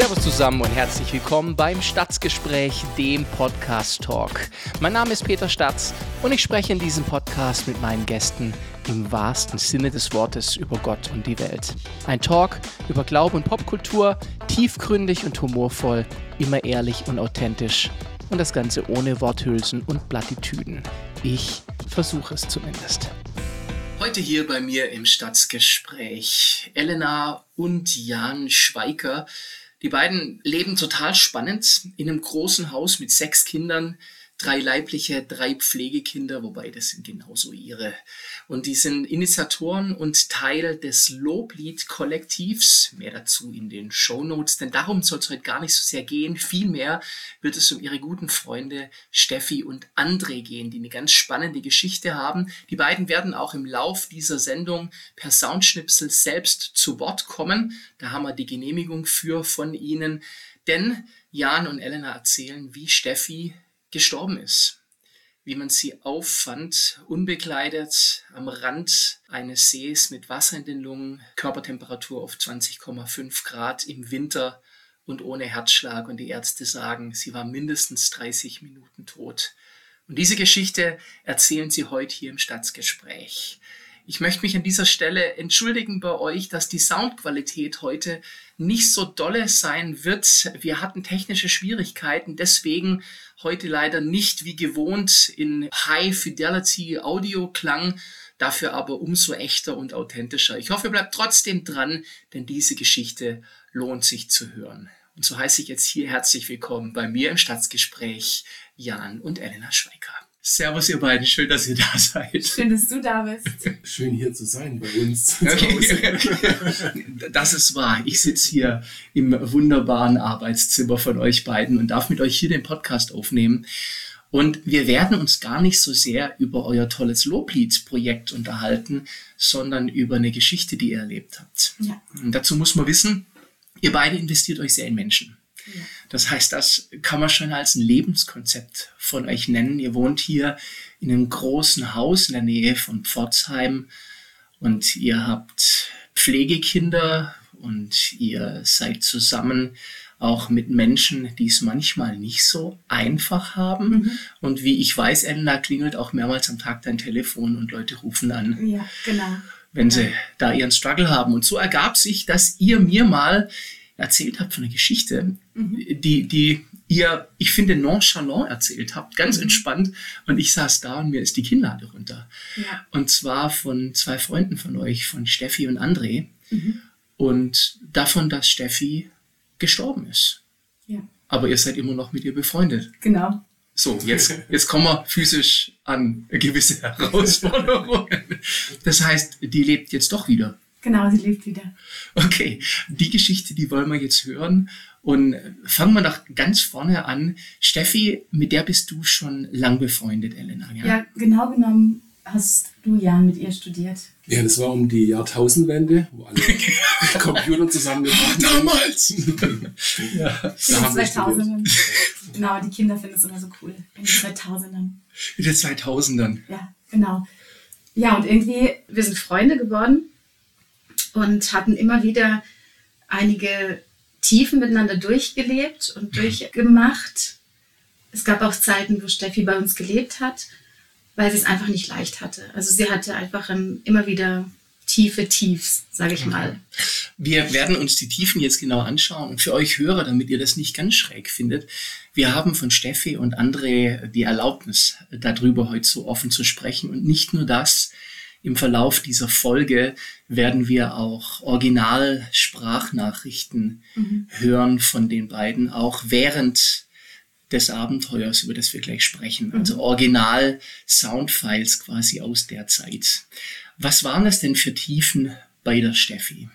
Servus zusammen und herzlich willkommen beim Stadtgespräch, dem Podcast Talk. Mein Name ist Peter Statz und ich spreche in diesem Podcast mit meinen Gästen im wahrsten Sinne des Wortes über Gott und die Welt. Ein Talk über Glaube und Popkultur, tiefgründig und humorvoll, immer ehrlich und authentisch und das Ganze ohne Worthülsen und Plattitüden. Ich versuche es zumindest. Heute hier bei mir im Stadtgespräch Elena und Jan Schweiker. Die beiden leben total spannend in einem großen Haus mit sechs Kindern, drei leibliche, drei Pflegekinder, wobei das sind genauso ihre. Und die sind Initiatoren und Teil des Loblied-Kollektivs. Mehr dazu in den Show Notes, denn darum soll es heute gar nicht so sehr gehen. Vielmehr wird es um ihre guten Freunde Steffi und André gehen, die eine ganz spannende Geschichte haben. Die beiden werden auch im Lauf dieser Sendung per Soundschnipsel selbst zu Wort kommen. Da haben wir die Genehmigung für von ihnen. Denn Jan und Elena erzählen, wie Steffi gestorben ist, wie man sie auffand, unbekleidet am Rand eines Sees mit Wasser in den Lungen, Körpertemperatur auf 20,5 Grad im Winter und ohne Herzschlag. Und die Ärzte sagen, sie war mindestens 30 Minuten tot. Und diese Geschichte erzählen sie heute hier im Stadtgespräch. Ich möchte mich an dieser Stelle entschuldigen bei euch, dass die Soundqualität heute nicht so dolle sein wird. Wir hatten technische Schwierigkeiten, deswegen heute leider nicht wie gewohnt in High Fidelity Audio klang, dafür aber umso echter und authentischer. Ich hoffe, ihr bleibt trotzdem dran, denn diese Geschichte lohnt sich zu hören. Und so heiße ich jetzt hier herzlich willkommen bei mir im Staatsgespräch Jan und Elena Schweiker. Servus, ihr beiden. Schön, dass ihr da seid. Schön, dass du da bist. Schön hier zu sein bei uns. Okay. Das ist wahr. Ich sitze hier im wunderbaren Arbeitszimmer von euch beiden und darf mit euch hier den Podcast aufnehmen. Und wir werden uns gar nicht so sehr über euer tolles Loblieds-Projekt unterhalten, sondern über eine Geschichte, die ihr erlebt habt. Ja. Und dazu muss man wissen, ihr beide investiert euch sehr in Menschen. Ja. Das heißt, das kann man schon als ein Lebenskonzept von euch nennen. Ihr wohnt hier in einem großen Haus in der Nähe von Pforzheim und ihr habt Pflegekinder und ihr seid zusammen auch mit Menschen, die es manchmal nicht so einfach haben. Mhm. Und wie ich weiß, Elena klingelt auch mehrmals am Tag dein Telefon und Leute rufen an. Ja, genau. Wenn ja. sie da ihren Struggle haben. Und so ergab sich, dass ihr mir mal erzählt habt von einer Geschichte, mhm. die, die ihr, ich finde, nonchalant erzählt habt, ganz mhm. entspannt. Und ich saß da und mir ist die Kinnlade runter. Ja. Und zwar von zwei Freunden von euch, von Steffi und André. Mhm. Und davon, dass Steffi gestorben ist. Ja. Aber ihr seid immer noch mit ihr befreundet. Genau. So, jetzt, jetzt kommen wir physisch an gewisse Herausforderungen. Das heißt, die lebt jetzt doch wieder. Genau, sie lebt wieder. Okay, die Geschichte, die wollen wir jetzt hören. Und fangen wir doch ganz vorne an. Steffi, mit der bist du schon lang befreundet, Elena. Ja, ja genau genommen hast du Jan mit ihr studiert. Ja, das war um die Jahrtausendwende, wo alle Computer zusammengebracht haben. Damals! ja, in den 2000ern. genau, die Kinder finden es immer so cool. In den 2000ern. In den 2000ern. Ja, genau. Ja, und irgendwie, wir sind Freunde geworden und hatten immer wieder einige Tiefen miteinander durchgelebt und mhm. durchgemacht. Es gab auch Zeiten, wo Steffi bei uns gelebt hat, weil sie es einfach nicht leicht hatte. Also sie hatte einfach ein, immer wieder tiefe Tiefs, sage ich mal. Wir werden uns die Tiefen jetzt genau anschauen und für euch Hörer, damit ihr das nicht ganz schräg findet, wir haben von Steffi und André die Erlaubnis, darüber heute so offen zu sprechen und nicht nur das, im Verlauf dieser Folge werden wir auch Original-Sprachnachrichten mhm. hören von den beiden, auch während des Abenteuers, über das wir gleich sprechen. Mhm. Also Original-Soundfiles quasi aus der Zeit. Was waren das denn für Tiefen bei der Steffi?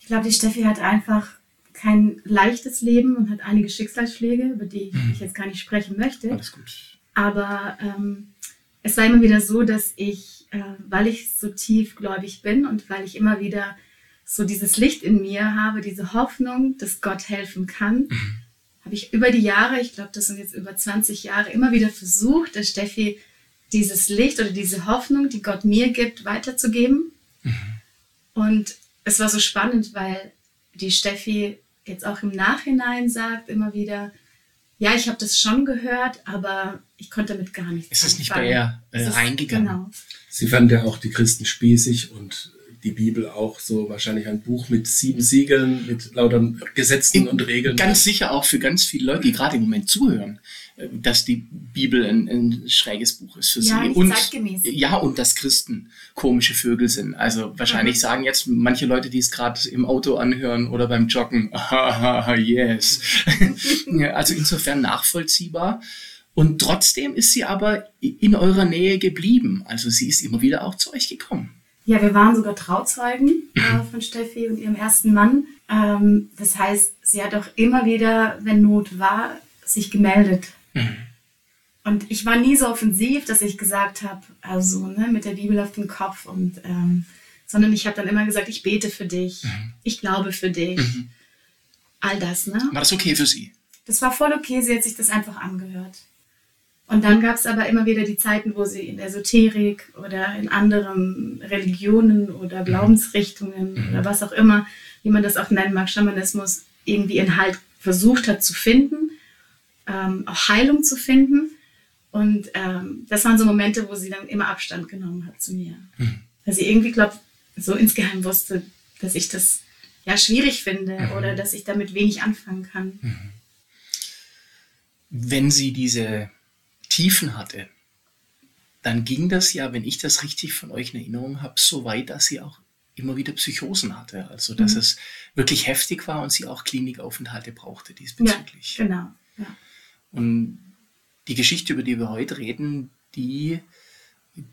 Ich glaube, die Steffi hat einfach kein leichtes Leben und hat einige Schicksalsschläge, über die mhm. ich jetzt gar nicht sprechen möchte. Alles gut. Aber ähm, es war immer wieder so, dass ich, äh, weil ich so tiefgläubig bin und weil ich immer wieder so dieses Licht in mir habe, diese Hoffnung, dass Gott helfen kann, mhm. habe ich über die Jahre, ich glaube, das sind jetzt über 20 Jahre, immer wieder versucht, der Steffi dieses Licht oder diese Hoffnung, die Gott mir gibt, weiterzugeben. Mhm. Und es war so spannend, weil die Steffi jetzt auch im Nachhinein sagt immer wieder, ja, ich habe das schon gehört, aber ich konnte damit gar nichts Es ist nicht bei ihr äh, reingegangen. Genau. Sie fand ja auch die Christen spießig und die Bibel auch so wahrscheinlich ein Buch mit sieben Siegeln, mit lauter Gesetzen und Regeln. Ganz sicher auch für ganz viele Leute, die gerade im Moment zuhören, äh, dass die Bibel ein, ein schräges Buch ist für Ja, sie. nicht und, zeitgemäß. Ja, und dass Christen komische Vögel sind. Also wahrscheinlich Mhm. sagen jetzt manche Leute, die es gerade im Auto anhören oder beim Joggen, haha, yes. ja, also insofern nachvollziehbar. Und trotzdem ist sie aber in eurer Nähe geblieben. Also sie ist immer wieder auch zu euch gekommen. Ja, wir waren sogar Trauzeugen äh, von Steffi und ihrem ersten Mann. Ähm, das heißt, sie hat auch immer wieder, wenn Not war, sich gemeldet. Und ich war nie so offensiv, dass ich gesagt habe, also ne, mit der Bibel auf dem Kopf und ähm, sondern ich habe dann immer gesagt, ich bete für dich, ich glaube für dich, all das. Ne? War das okay für sie? Das war voll okay, sie hat sich das einfach angehört. Und dann gab es aber immer wieder die Zeiten, wo sie in Esoterik oder in anderen Religionen oder Glaubensrichtungen oder was auch immer, wie man das auch nennen mag, Schamanismus, irgendwie ihren Halt versucht hat zu finden, ähm, auch Heilung zu finden. Und ähm, das waren so Momente, wo sie dann immer Abstand genommen hat zu mir. Weil sie irgendwie, glaube so insgeheim wusste, dass ich das ja schwierig finde oder dass ich damit wenig anfangen kann. wenn sie diese Tiefen hatte, dann ging das ja, wenn ich das richtig von euch in Erinnerung habe, so weit, dass sie auch immer wieder Psychosen hatte. Also, dass Mhm. es wirklich heftig war und sie auch Klinikaufenthalte brauchte Ja, diesbezüglich. genau. Ja. Und die Geschichte, über die wir heute reden, die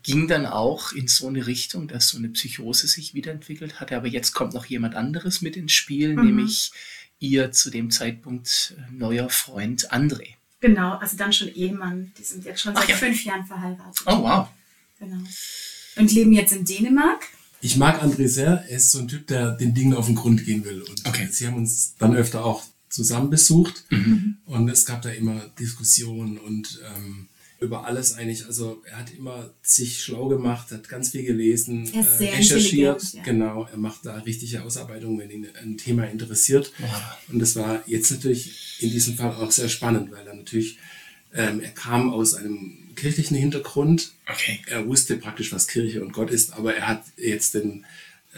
ging dann auch in so eine Richtung, dass so eine Psychose sich wiederentwickelt hatte. Aber jetzt kommt noch jemand anderes mit ins Spiel, Mhm. nämlich ihr zu dem Zeitpunkt äh, neuer Freund André. Genau, also dann schon Ehemann. Die sind jetzt schon Ach seit ja. fünf Jahren verheiratet. Oh, wow. Genau. Und leben jetzt in Dänemark. Ich mag André sehr. Er ist so ein Typ, der den Dingen auf den Grund gehen will. Und Okay. sie haben uns dann öfter auch zusammen besucht. Mhm. Und es gab da immer Diskussionen und ähm, über alles eigentlich. Also er hat immer sich schlau gemacht, hat ganz viel gelesen, Er ist sehr recherchiert. ja. Genau, er macht da richtige Ausarbeitungen, wenn ihn ein Thema interessiert. Und das war jetzt natürlich in diesem Fall auch sehr spannend, weil er natürlich, ähm, er kam aus einem kirchlichen Hintergrund, Okay. er wusste praktisch, was Kirche und Gott ist, aber er hat jetzt den,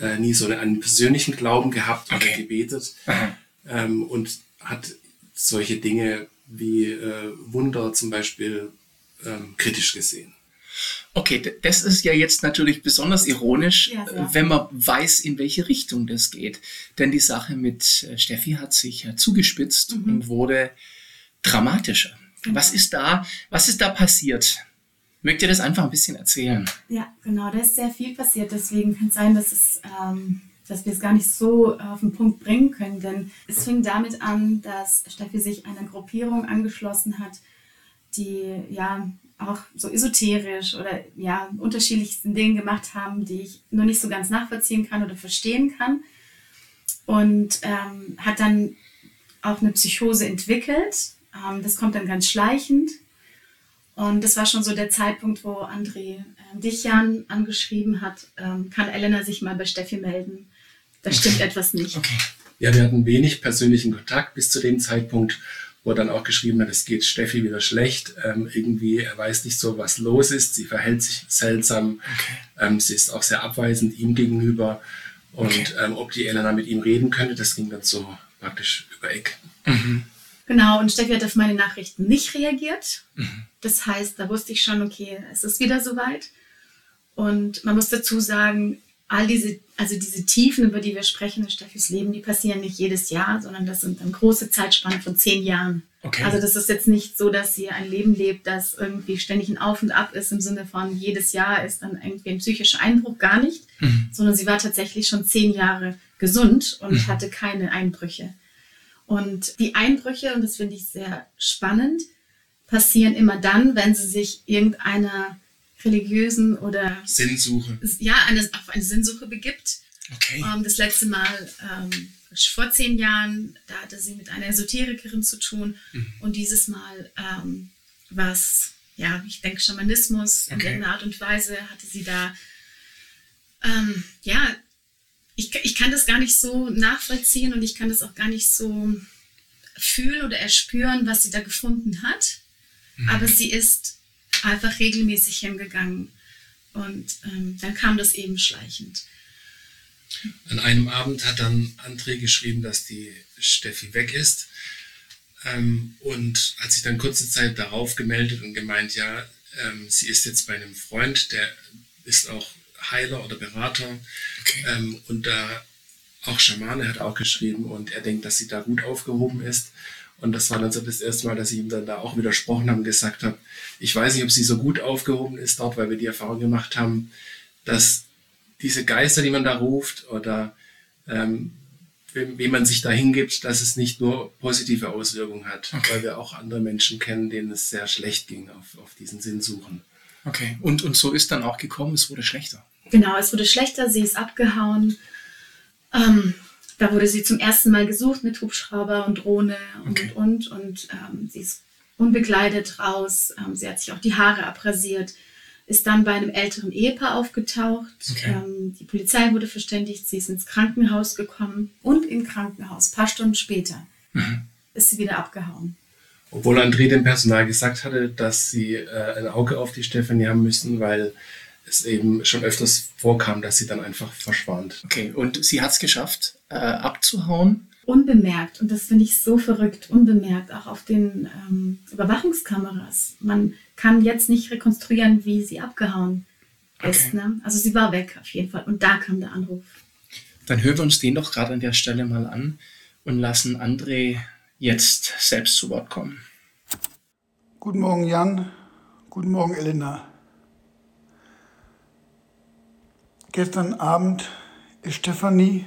äh, nie so einen, einen persönlichen Glauben gehabt oder Okay. gebetet Aha. ähm, und hat solche Dinge wie äh, Wunder zum Beispiel ähm, kritisch gesehen. Okay, das ist ja jetzt natürlich besonders ironisch, Ja, sehr. äh, wenn man weiß, in welche Richtung das geht. Denn die Sache mit äh, Steffi hat sich ja zugespitzt und wurde dramatischer. Was ist da, was ist da passiert? Mögt ihr das einfach ein bisschen erzählen? Ja, genau, da ist sehr viel passiert. Deswegen kann es sein, dass, es, ähm, dass wir es gar nicht so auf den Punkt bringen können. Denn es fing damit an, dass Steffi sich einer Gruppierung angeschlossen hat, die ja auch so esoterisch oder ja unterschiedlichsten Dinge gemacht haben, die ich noch nicht so ganz nachvollziehen kann oder verstehen kann. Und ähm, hat dann auch eine Psychose entwickelt. Ähm, das kommt dann ganz schleichend. Und das war schon so der Zeitpunkt, wo André ähm, dich, Jan, angeschrieben hat, ähm, kann Elena sich mal bei Steffi melden. Da stimmt etwas nicht. Okay. Ja, wir hatten wenig persönlichen Kontakt bis zu dem Zeitpunkt, wo er dann auch geschrieben hat, es geht Steffi wieder schlecht. Ähm, irgendwie, er weiß nicht so, was los ist. Sie verhält sich seltsam. Ähm, sie ist auch sehr abweisend ihm gegenüber. Und Okay. ähm, ob die Elena mit ihm reden könnte, das ging dann so praktisch über Eck. Genau, und Steffi hat auf meine Nachrichten nicht reagiert. Das heißt, da wusste ich schon, okay, es ist wieder soweit. Und man muss dazu sagen, all diese, also diese Tiefen, über die wir sprechen in Steffis Leben, die passieren nicht jedes Jahr, sondern das sind dann große Zeitspannen von zehn Jahren. Okay. Also das ist jetzt nicht so, dass sie ein Leben lebt, das irgendwie ständig ein Auf und Ab ist, im Sinne von jedes Jahr ist dann irgendwie ein psychischer Einbruch, gar nicht, sondern sie war tatsächlich schon zehn Jahre gesund und hatte keine Einbrüche. Und die Einbrüche, und das finde ich sehr spannend, passieren immer dann, wenn sie sich irgendeiner religiösen oder Sinnsuche. ja, eine, auf eine Sinnsuche begibt. Okay. Ähm, das letzte Mal ähm, vor zehn Jahren, da hatte sie mit einer Esoterikerin zu tun. Und dieses Mal ähm, war es, ja, ich denke, Schamanismus in Okay. irgendeiner Art und Weise hatte sie da, ähm, ja, ich, ich kann das gar nicht so nachvollziehen und ich kann das auch gar nicht so fühlen oder erspüren, was sie da gefunden hat. Mhm. Aber sie ist einfach regelmäßig hingegangen. Und ähm, dann kam das eben schleichend. An einem Abend hat dann André geschrieben, dass die Steffi weg ist. Ähm, und hat sich dann kurze Zeit darauf gemeldet und gemeint, ja, ähm, sie ist jetzt bei einem Freund, der ist auch Heiler oder Berater. Okay. Ähm, und da auch Schamane hat auch geschrieben und er denkt, dass sie da gut aufgehoben ist. Und das war dann so das erste Mal, dass ich ihm dann da auch widersprochen habe und gesagt habe, ich weiß nicht, ob sie so gut aufgehoben ist dort, weil wir die Erfahrung gemacht haben, dass diese Geister, die man da ruft oder ähm, wem man sich da hingibt, dass es nicht nur positive Auswirkungen hat, okay. weil wir auch andere Menschen kennen, denen es sehr schlecht ging auf, auf diesen Sinnsuchen. Okay, und, und so ist dann auch gekommen, es wurde schlechter. Genau, es wurde schlechter, sie ist abgehauen. Ähm, da wurde sie zum ersten Mal gesucht mit Hubschrauber und Drohne und okay. und und. Ähm, sie ist unbekleidet raus. Ähm, sie hat sich auch die Haare abrasiert. Ist dann bei einem älteren Ehepaar aufgetaucht. Okay. Ähm, die Polizei wurde verständigt. Sie ist ins Krankenhaus gekommen. Und im Krankenhaus, ein paar Stunden später, mhm. ist sie wieder abgehauen. Obwohl André dem Personal gesagt hatte, dass sie äh, ein Auge auf die Stefanie haben müssen, weil es eben schon öfters vorkam, dass sie dann einfach verschwand. Okay, und sie hat es geschafft, äh, abzuhauen? Unbemerkt. Und das finde ich so verrückt, unbemerkt, auch auf den ähm, Überwachungskameras. Man kann jetzt nicht rekonstruieren, wie sie abgehauen ist. Okay. Ne? Also sie war weg auf jeden Fall. Und da kam der Anruf. Dann hören wir uns den doch gerade an der Stelle mal an und lassen André jetzt selbst zu Wort kommen. Guten Morgen, Jan. Guten Morgen, Elena. Gestern Abend ist Stefanie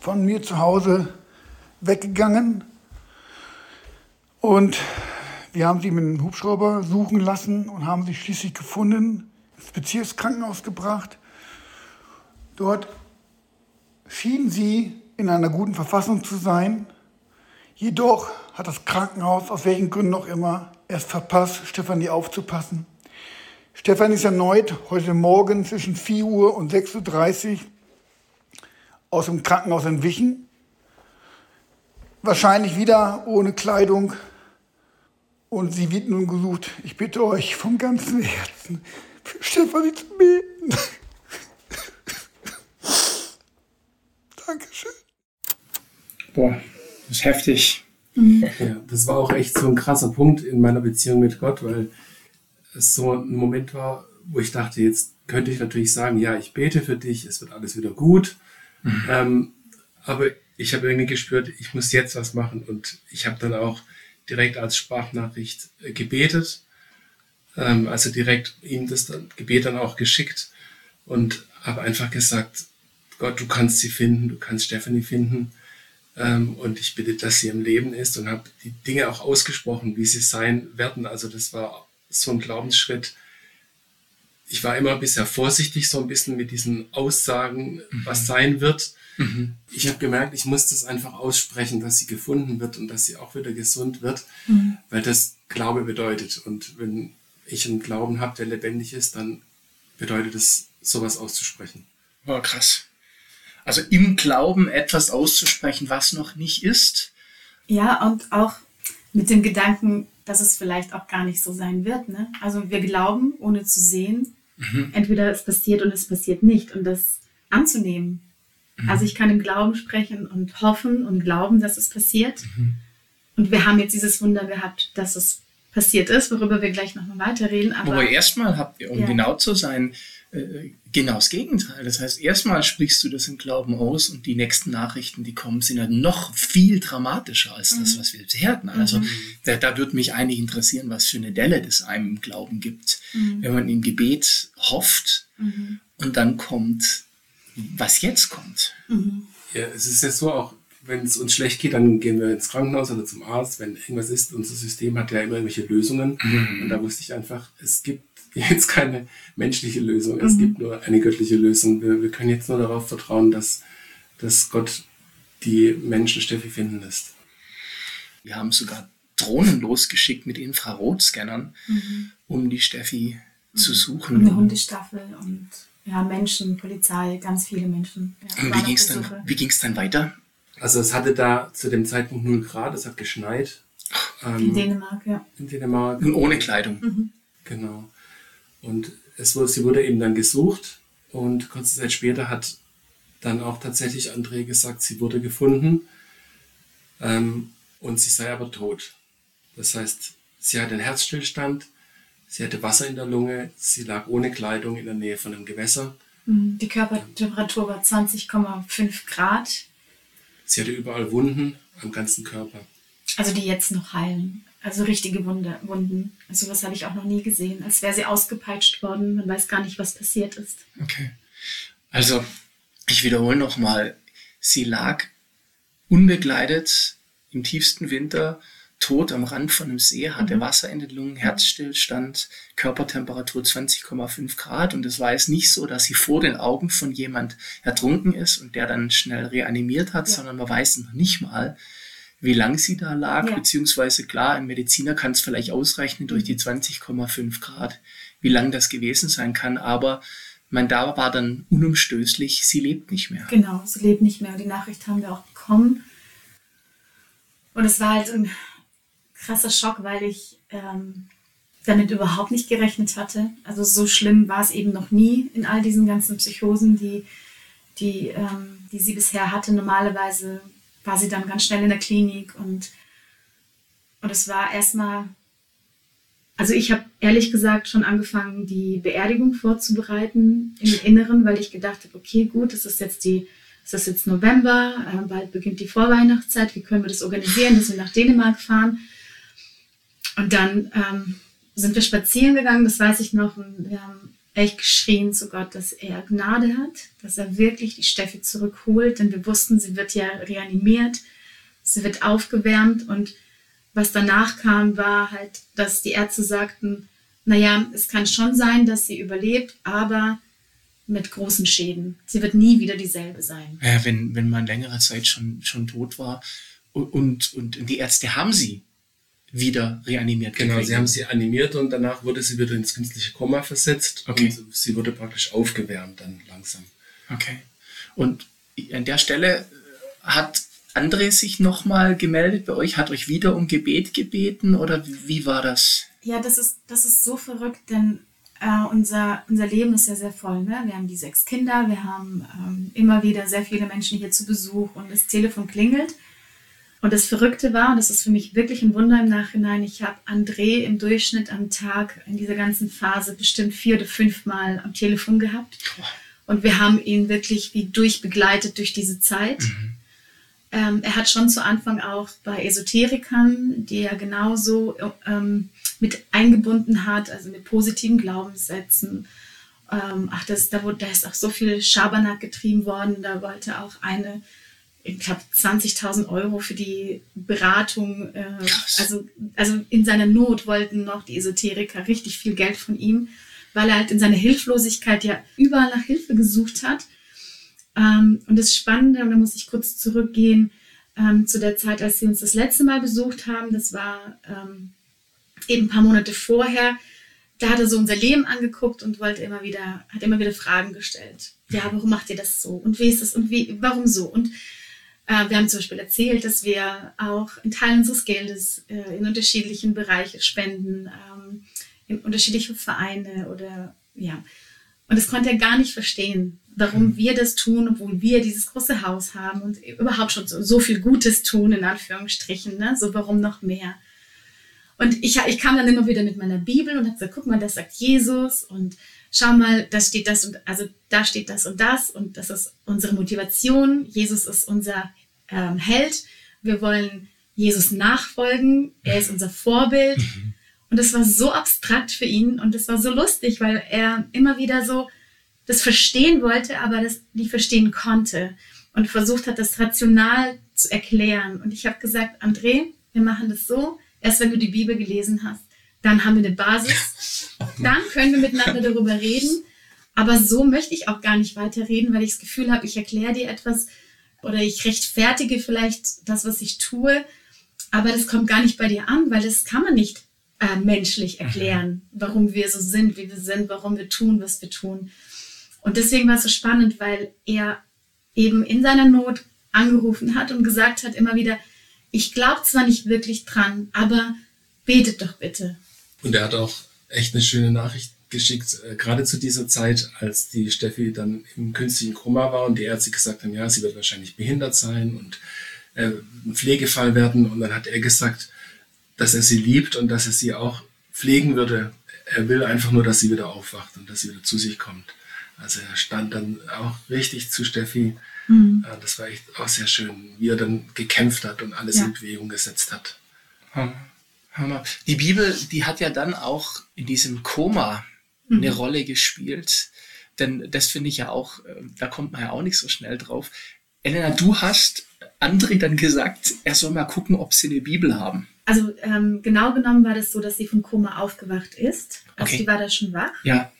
von mir zu Hause weggegangen und wir haben sie mit einem Hubschrauber suchen lassen und haben sie schließlich gefunden, ins Bezirkskrankenhaus gebracht. Dort schien sie in einer guten Verfassung zu sein. Jedoch hat das Krankenhaus, aus welchen Gründen auch immer, erst verpasst, Stefanie aufzupassen. Stefan ist erneut heute Morgen zwischen 4 Uhr und 6.30 Uhr aus dem Krankenhaus entwichen. Wahrscheinlich wieder ohne Kleidung. Und sie wird nun gesucht. Ich bitte euch vom ganzen Herzen für Stefanie zu beten. Dankeschön. Boah, das ist heftig. Ja, das war auch echt so ein krasser Punkt in meiner Beziehung mit Gott, weil es so ein Moment war, wo ich dachte, jetzt könnte ich natürlich sagen, ja, ich bete für dich, es wird alles wieder gut. Mhm. Ähm, aber ich habe irgendwie gespürt, ich muss jetzt was machen und ich habe dann auch direkt als Sprachnachricht äh, gebetet, ähm, also direkt ihm das dann, Gebet dann auch geschickt und habe einfach gesagt, Gott, du kannst sie finden, du kannst Stephanie finden ähm, und ich bitte, dass sie im Leben ist und habe die Dinge auch ausgesprochen, wie sie sein werden. Also das war so ein Glaubensschritt. Ich war immer bisher vorsichtig, so ein bisschen mit diesen Aussagen, mhm. was sein wird. Mhm. Ich habe gemerkt, ich muss das einfach aussprechen, dass sie gefunden wird und dass sie auch wieder gesund wird, mhm. weil das Glaube bedeutet. Und wenn ich einen Glauben habe, der lebendig ist, dann bedeutet es, sowas auszusprechen. Oh, krass. Also im Glauben etwas auszusprechen, was noch nicht ist. Ja, und auch mit dem Gedanken, dass es vielleicht auch gar nicht so sein wird. Ne? Also wir glauben, ohne zu sehen, mhm. entweder es passiert und es passiert nicht und das anzunehmen. Mhm. Also ich kann im Glauben sprechen und hoffen und glauben, dass es passiert. Mhm. Und wir haben jetzt dieses Wunder gehabt, dass es passiert ist, worüber wir gleich nochmal weiterreden. Aber, aber erstmal habt ihr, um ja. genau zu sein, genau das Gegenteil. Das heißt, erstmal sprichst du das im Glauben aus und die nächsten Nachrichten, die kommen, sind ja noch viel dramatischer als das, mhm. was wir bisher hatten. Also mhm. da, da würde mich eigentlich interessieren, was für eine Delle das einem im Glauben gibt, mhm. wenn man im Gebet hofft mhm. und dann kommt, was jetzt kommt. Mhm. Ja, es ist ja so auch, wenn es uns schlecht geht, dann gehen wir ins Krankenhaus oder zum Arzt. Wenn irgendwas ist, unser System hat ja immer irgendwelche Lösungen. Mhm. Und da wusste ich einfach, es gibt jetzt keine menschliche Lösung. Es mhm. gibt nur eine göttliche Lösung. Wir, wir können jetzt nur darauf vertrauen, dass, dass Gott die Menschen Steffi finden lässt. Wir haben sogar Drohnen losgeschickt mit Infrarotscannern, mhm. um die Steffi mhm. zu suchen. Eine Hundestaffel und ja, Menschen, Polizei, ganz viele Menschen. Ja, Und wie ging es dann, wie ging's dann weiter? Also es hatte da zu dem Zeitpunkt 0 Grad, es hat geschneit. Ähm, in Dänemark, ja. In Dänemark. Und ohne Kleidung. Mhm. Genau. Und es wurde, sie wurde eben dann gesucht und kurze Zeit später hat dann auch tatsächlich André gesagt, sie wurde gefunden ähm, und sie sei aber tot. Das heißt, sie hatte einen Herzstillstand, sie hatte Wasser in der Lunge, sie lag ohne Kleidung in der Nähe von einem Gewässer. Mhm. Die Körpertemperatur war 20,5 Grad. Sie hatte überall Wunden am ganzen Körper. Also die jetzt noch heilen. Also richtige Wunde, Wunden. Also was habe ich auch noch nie gesehen. Als wäre sie ausgepeitscht worden. Man weiß gar nicht, was passiert ist. Okay. Also ich wiederhole nochmal. Sie lag unbegleitet im tiefsten Winter tot am Rand von einem See, hatte mhm. Wasser in den Lungen, Herzstillstand, Körpertemperatur 20,5 Grad. Und es war jetzt nicht so, dass sie vor den Augen von jemand ertrunken ist und der dann schnell reanimiert hat, ja. sondern man weiß noch nicht mal, wie lang sie da lag, ja. beziehungsweise klar, ein Mediziner kann es vielleicht ausrechnen durch die 20,5 mhm. Grad, wie lang das gewesen sein kann, aber man da war dann unumstößlich, sie lebt nicht mehr. Genau, sie lebt nicht mehr. Die Nachricht haben wir auch bekommen. Und es war halt ein krasser Schock, weil ich ähm, damit überhaupt nicht gerechnet hatte. Also so schlimm war es eben noch nie in all diesen ganzen Psychosen, die, die, ähm, die sie bisher hatte. Normalerweise war sie dann ganz schnell in der Klinik und, und es war erstmal, also ich habe ehrlich gesagt schon angefangen, die Beerdigung vorzubereiten im Inneren, weil ich gedacht habe, okay, gut, es ist jetzt die, es ist jetzt November, äh, bald beginnt die Vorweihnachtszeit, wie können wir das organisieren, dass wir nach Dänemark fahren? Und dann ähm, sind wir spazieren gegangen, das weiß ich noch, und wir haben echt geschrien zu Gott, dass er Gnade hat, dass er wirklich die Steffi zurückholt, denn wir wussten, sie wird ja reanimiert, sie wird aufgewärmt und was danach kam, war halt, dass die Ärzte sagten, naja, es kann schon sein, dass sie überlebt, aber mit großen Schäden. Sie wird nie wieder dieselbe sein. Ja, wenn, wenn man längere Zeit schon, schon tot war und, und, und die Ärzte haben sie wieder reanimiert. Genau, gekriegt. sie haben sie animiert und danach wurde sie wieder ins künstliche Koma versetzt okay. und sie wurde praktisch aufgewärmt dann langsam. Okay. Und an der Stelle äh, hat André sich nochmal gemeldet bei euch, hat euch wieder um Gebet gebeten oder wie war das? Ja, das ist, das ist so verrückt, denn äh, unser, unser Leben ist ja sehr voll. Ne? Wir haben die sechs Kinder, wir haben ähm, immer wieder sehr viele Menschen hier zu Besuch und das Telefon klingelt. Und das Verrückte war, und das ist für mich wirklich ein Wunder im Nachhinein, ich habe André im Durchschnitt am Tag in dieser ganzen Phase bestimmt vier oder fünf Mal am Telefon gehabt. Und wir haben ihn wirklich wie durchbegleitet durch diese Zeit. Mhm. Ähm, er hat schon zu Anfang auch bei Esoterikern, die er genauso ähm, mit eingebunden hat, also mit positiven Glaubenssätzen. Ähm, ach, das, da, wurde, da ist auch so viel Schabernack getrieben worden. Da wollte auch eine ich glaube, 20.000 Euro für die Beratung. Äh, also, also in seiner Not wollten noch die Esoteriker richtig viel Geld von ihm, weil er halt in seiner Hilflosigkeit ja überall nach Hilfe gesucht hat. Ähm, und das Spannende, und da muss ich kurz zurückgehen, ähm, zu der Zeit, als sie uns das letzte Mal besucht haben, das war ähm, eben ein paar Monate vorher, da hat er so unser Leben angeguckt und wollte immer wieder, hat immer wieder Fragen gestellt. Ja, warum macht ihr das so? Und wie ist das? Und wie, warum so? Und wir haben zum Beispiel erzählt, dass wir auch einen Teil unseres Geldes äh, in unterschiedlichen Bereiche spenden, ähm, in unterschiedliche Vereine oder ja. Und das konnte er gar nicht verstehen, warum mhm. wir das tun, obwohl wir dieses große Haus haben und überhaupt schon so, so viel Gutes tun, in Anführungsstrichen. Ne? So, warum noch mehr? Und ich, ich kam dann immer wieder mit meiner Bibel und habe gesagt, guck mal, das sagt Jesus und schau mal, da steht das und also da steht das und das und das ist unsere Motivation. Jesus ist unser ähm, Held. Wir wollen Jesus nachfolgen. Er ist unser Vorbild. Mhm. Und das war so abstrakt für ihn und das war so lustig, weil er immer wieder so das verstehen wollte, aber das nicht verstehen konnte und versucht hat, das rational zu erklären. Und ich habe gesagt, André, wir machen das so, erst wenn du die Bibel gelesen hast, dann haben wir eine Basis, dann können wir miteinander darüber reden. Aber so möchte ich auch gar nicht weiterreden, weil ich das Gefühl habe, ich erkläre dir etwas oder ich rechtfertige vielleicht das, was ich tue, aber das kommt gar nicht bei dir an, weil das kann man nicht äh, menschlich erklären, warum wir so sind, wie wir sind, warum wir tun, was wir tun. Und deswegen war es so spannend, weil er eben in seiner Not angerufen hat und gesagt hat immer wieder, ich glaube zwar nicht wirklich dran, aber betet doch bitte. Und er hat auch echt eine schöne Nachricht geschickt, äh, gerade zu dieser Zeit, als die Steffi dann im künstlichen Koma war und die Ärzte gesagt haben, ja, sie wird wahrscheinlich behindert sein und äh, ein Pflegefall werden. Und dann hat er gesagt, dass er sie liebt und dass er sie auch pflegen würde. Er will einfach nur, dass sie wieder aufwacht und dass sie wieder zu sich kommt. Also er stand dann auch richtig zu Steffi. Mhm. Äh, das war echt auch sehr schön, wie er dann gekämpft hat und alles ja. in Bewegung gesetzt hat. Hammer. Die Bibel, die hat ja dann auch in diesem Koma mhm. eine Rolle gespielt. Denn das finde ich ja auch, äh, da kommt man ja auch nicht so schnell drauf. Elena, du hast André dann gesagt, er soll mal gucken, ob sie eine Bibel haben. Also ähm, genau genommen war das so, dass sie vom Koma aufgewacht ist. Also okay. die war da schon wach. Ja.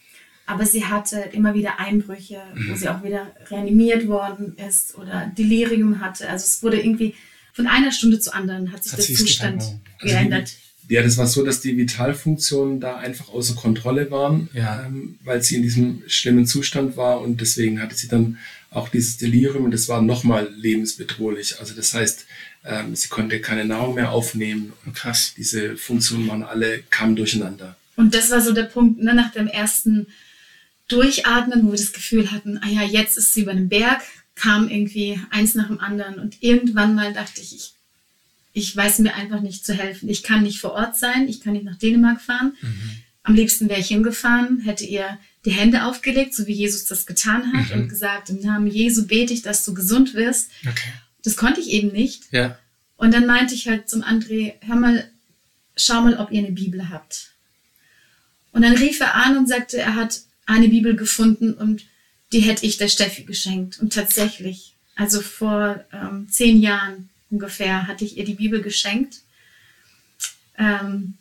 Aber sie hatte immer wieder Einbrüche, mhm. wo sie auch wieder reanimiert worden ist oder Delirium hatte. Also es wurde irgendwie von einer Stunde zur anderen hat sich hat der Zustand geändert. Also ja, das war so, dass die Vitalfunktionen da einfach außer Kontrolle waren, ja. ähm, weil sie in diesem schlimmen Zustand war und deswegen hatte sie dann auch dieses Delirium und das war nochmal lebensbedrohlich. Also das heißt, ähm, sie konnte keine Nahrung mehr aufnehmen und krass, diese Funktionen waren alle, kamen durcheinander. Und das war so der Punkt, ne, nach dem ersten Durchatmen, wo wir das Gefühl hatten, ah ja, jetzt ist sie über dem Berg, kam irgendwie eins nach dem anderen und irgendwann mal dachte ich, ich ich weiß mir einfach nicht zu helfen. Ich kann nicht vor Ort sein, ich kann nicht nach Dänemark fahren. Mhm. Am liebsten wäre ich hingefahren, hätte ihr die Hände aufgelegt, so wie Jesus das getan hat mhm. und gesagt, im Namen Jesu bete ich, dass du gesund wirst. Okay. Das konnte ich eben nicht. Ja. Und dann meinte ich halt zum André, hör mal, schau mal, ob ihr eine Bibel habt. Und dann rief er an und sagte, er hat eine Bibel gefunden und die hätte ich der Steffi geschenkt. Und tatsächlich, also vor ähm, zehn Jahren ungefähr hatte ich ihr die Bibel geschenkt. Ähm,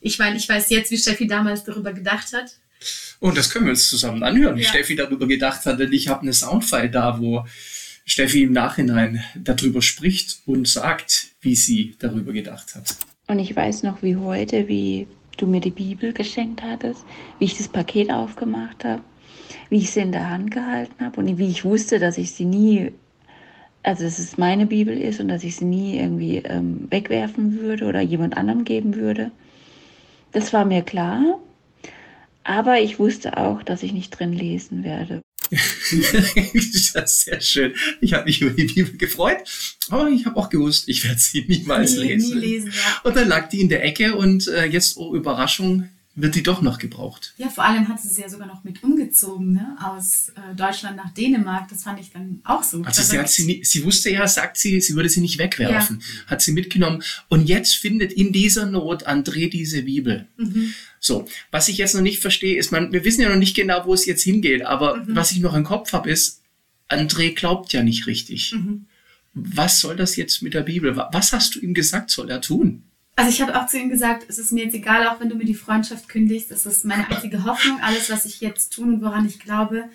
ich meine, ich weiß jetzt, wie Steffi damals darüber gedacht hat. Und oh, das können wir uns zusammen anhören, wie ja. Steffi darüber gedacht hat, denn ich habe eine Soundfile da, wo Steffi im Nachhinein darüber spricht und sagt, wie sie darüber gedacht hat. Und ich weiß noch wie heute, wie du mir die Bibel geschenkt hattest, wie ich das Paket aufgemacht habe, wie ich sie in der Hand gehalten habe und wie ich wusste, dass ich sie nie also dass es meine Bibel ist und dass ich sie nie irgendwie ähm, wegwerfen würde oder jemand anderem geben würde. Das war mir klar. Aber ich wusste auch, dass ich nicht drin lesen werde. das ist sehr schön. Ich habe mich über die Bibel gefreut, aber ich habe auch gewusst, ich werde sie niemals nee, lesen. Nie lesen ja. Und dann lag die in der Ecke und äh, jetzt, oh Überraschung, wird die doch noch gebraucht. Ja, vor allem hat sie sie ja sogar noch mit umgezogen, ne? aus äh, Deutschland nach Dänemark. Das fand ich dann auch so. Also sie, hat sie, sie wusste ja, sagt sie, sie würde sie nicht wegwerfen. Ja. Hat sie mitgenommen. Und jetzt findet in dieser Not André diese Bibel. Mhm. So, was ich jetzt noch nicht verstehe, ist, man, wir wissen ja noch nicht genau, wo es jetzt hingeht, aber mhm. was ich noch im Kopf habe, ist, André glaubt ja nicht richtig. Mhm. Was soll das jetzt mit der Bibel? Was hast du ihm gesagt, soll er tun? Also ich habe auch zu ihm gesagt, es ist mir jetzt egal, auch wenn du mir die Freundschaft kündigst, es ist meine einzige Hoffnung. Alles, was ich jetzt tun und woran ich glaube,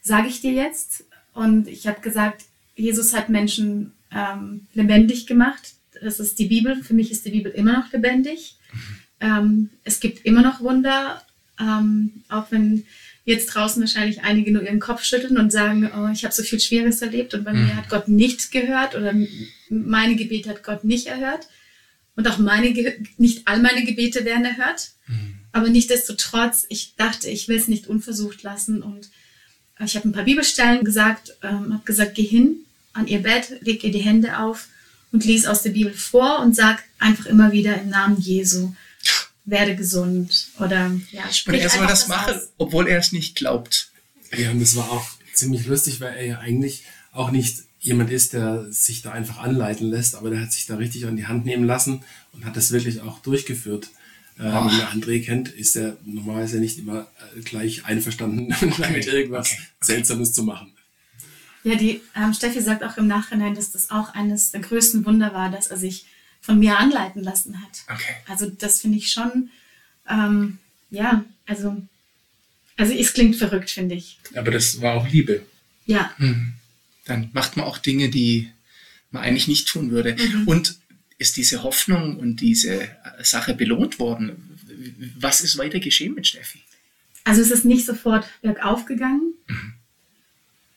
sage ich dir jetzt. Und ich habe gesagt, Jesus hat Menschen ähm, lebendig gemacht. Das ist die Bibel. Für mich ist die Bibel immer noch lebendig. Ähm, es gibt immer noch Wunder, ähm, auch wenn jetzt draußen wahrscheinlich einige nur ihren Kopf schütteln und sagen, oh, ich habe so viel Schweres erlebt und bei mhm. mir hat Gott nichts gehört oder meine Gebete hat Gott nicht erhört. Und auch meine, nicht all meine Gebete werden erhört. Mhm. Aber nichtdestotrotz, ich dachte, ich will es nicht unversucht lassen. Und ich habe ein paar Bibelstellen gesagt, ähm, habe gesagt, geh hin an ihr Bett, leg ihr die Hände auf und lies aus der Bibel vor und sag einfach immer wieder im Namen Jesu, werde gesund. Oder ja, sprich Und er soll das machen, aus. obwohl er es nicht glaubt. Ja, und das war auch ziemlich lustig, weil er ja eigentlich auch nicht jemand ist, der sich da einfach anleiten lässt, aber der hat sich da richtig an die Hand nehmen lassen und hat das wirklich auch durchgeführt. Äh, wenn man André kennt, ist er normalerweise nicht immer äh, gleich einverstanden, okay. mit irgendwas okay. Seltsames zu machen. Ja, die ähm, Steffi sagt auch im Nachhinein, dass das auch eines der größten Wunder war, dass er sich von mir anleiten lassen hat. Okay. Also das finde ich schon, ähm, ja, also, also es klingt verrückt, finde ich. Aber das war auch Liebe. Ja. Mhm dann macht man auch Dinge, die man eigentlich nicht tun würde. Mhm. Und ist diese Hoffnung und diese Sache belohnt worden? Was ist weiter geschehen mit Steffi? also es ist nicht sofort bergauf gegangen, mhm.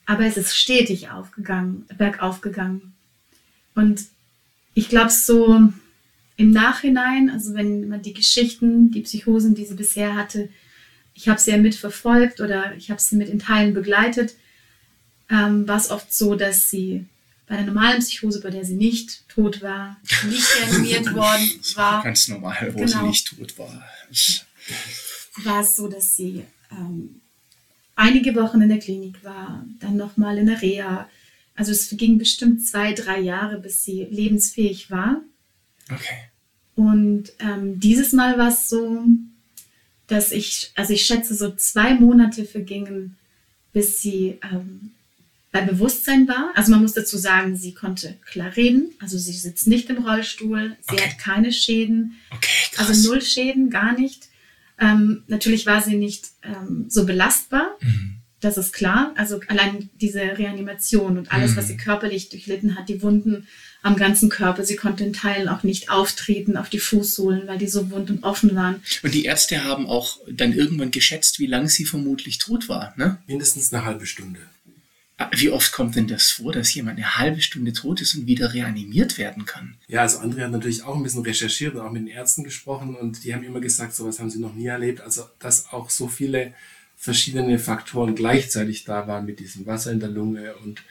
aber es ist stetig aufgegangen, bergauf gegangen. Und ich glaube so im Nachhinein, also wenn man die Geschichten, die Psychosen, die sie bisher hatte, ich habe sie ja mitverfolgt oder ich habe sie mit in Teilen begleitet, ähm, war es oft so, dass sie bei einer normalen Psychose, bei der sie nicht tot war, nicht reanimiert worden war. Ganz normal, wo genau, sie nicht tot war. War es so, dass sie ähm, einige Wochen in der Klinik war, dann nochmal in der Reha. Also es ging bestimmt zwei, drei Jahre, bis sie lebensfähig war. Okay. Und ähm, dieses Mal war es so, dass ich, also ich schätze, so zwei Monate vergingen, bis sie ähm, bei Bewusstsein war. Also man muss dazu sagen, sie konnte klar reden. Also sie sitzt nicht im Rollstuhl, sie okay. hat keine Schäden, okay, also null Schäden, gar nicht. Ähm, natürlich war sie nicht ähm, so belastbar. Mhm. Das ist klar. Also allein diese Reanimation und alles, mhm. was sie körperlich durchlitten hat, die Wunden am ganzen Körper. Sie konnte in Teilen auch nicht auftreten auf die Fußsohlen, weil die so wund und offen waren. Und die Ärzte haben auch dann irgendwann geschätzt, wie lange sie vermutlich tot war, ne? Mindestens eine halbe Stunde. Wie oft kommt denn das vor, dass jemand eine halbe Stunde tot ist und wieder reanimiert werden kann? Ja, also André hat natürlich auch ein bisschen recherchiert und auch mit den Ärzten gesprochen und die haben immer gesagt, sowas haben sie noch nie erlebt. Also, dass auch so viele verschiedene Faktoren gleichzeitig da waren mit diesem Wasser in der Lunge und